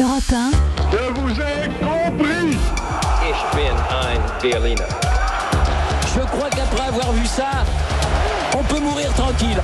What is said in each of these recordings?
Europe 1. Je vous ai compris Ich bin ein Berliner. Je crois qu'après avoir vu ça, on peut mourir tranquille.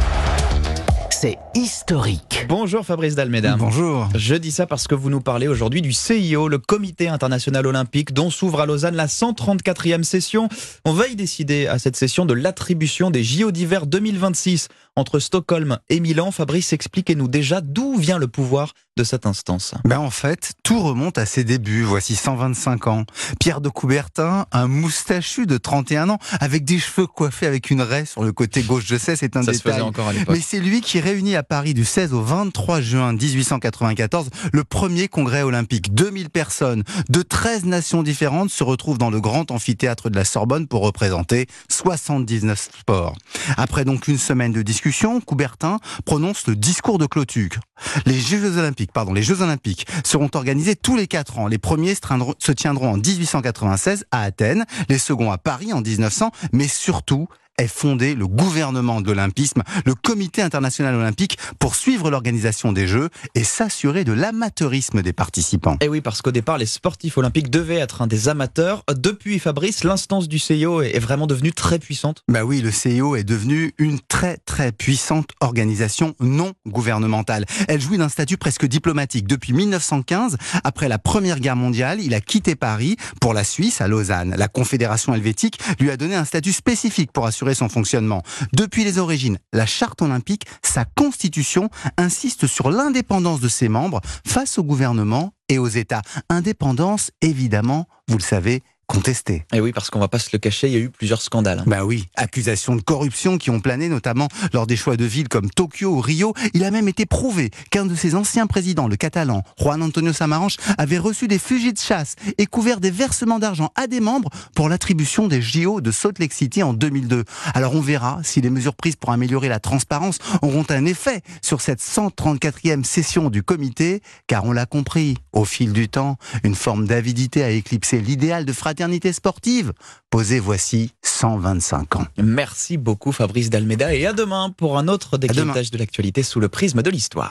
C'est historique. Bonjour Fabrice Dalméda. Bonjour. Je dis ça parce que vous nous parlez aujourd'hui du CIO, le Comité international olympique, dont s'ouvre à Lausanne la 134e session. On va y décider à cette session de l'attribution des JO d'hiver 2026 entre Stockholm et Milan. Fabrice, expliquez-nous déjà d'où vient le pouvoir de cette instance. Ben en fait, tout remonte à ses débuts, voici 125 ans. Pierre de Coubertin, un moustachu de 31 ans, avec des cheveux coiffés avec une raie sur le côté gauche, je sais, c'est un Ça se détail. faisait encore à l'époque. Mais c'est lui qui réunit à Paris du 16 au 23 juin 1894 le premier congrès olympique. 2000 personnes de 13 nations différentes se retrouvent dans le grand amphithéâtre de la Sorbonne pour représenter 79 sports. Après donc une semaine de discussion, Coubertin prononce le discours de clôture. Les Jeux olympiques, pardon, les Jeux olympiques seront organisés tous les quatre ans. Les premiers se, tiendront- se tiendront en 1896 à Athènes, les seconds à Paris en 1900, mais surtout est fondé le gouvernement de l'Olympisme, le Comité international olympique, pour suivre l'organisation des Jeux et s'assurer de l'amateurisme des participants. Et oui, parce qu'au départ, les sportifs olympiques devaient être un des amateurs. Depuis Fabrice, l'instance du CIO est est vraiment devenue très puissante. Bah oui, le CIO est devenu une très très puissante organisation non gouvernementale. Elle jouit d'un statut presque diplomatique. Depuis 1915, après la Première Guerre mondiale, il a quitté Paris pour la Suisse à Lausanne. La Confédération helvétique lui a donné un statut spécifique pour assurer son fonctionnement. Depuis les origines, la charte olympique, sa constitution, insiste sur l'indépendance de ses membres face au gouvernement et aux États. Indépendance, évidemment, vous le savez, contestée. Et oui, parce qu'on va pas se le cacher, il y a eu plusieurs scandales. Bah oui, accusations de corruption qui ont plané notamment lors des choix de villes comme Tokyo ou Rio. Il a même été prouvé qu'un de ses anciens présidents, le catalan Juan Antonio Samaranch, avait reçu des fusils de chasse et couvert des versements d'argent à des membres pour l'attribution des JO de Salt Lake City en 2002. Alors on verra si les mesures prises pour améliorer la transparence auront un effet sur cette 134e session du comité, car on l'a compris, au fil du temps, une forme d'avidité a éclipsé l'idéal de fraternité sportive, posé voici 125 ans. Merci beaucoup Fabrice Dalméda et à demain pour un autre décryptage de l'actualité sous le prisme de l'histoire.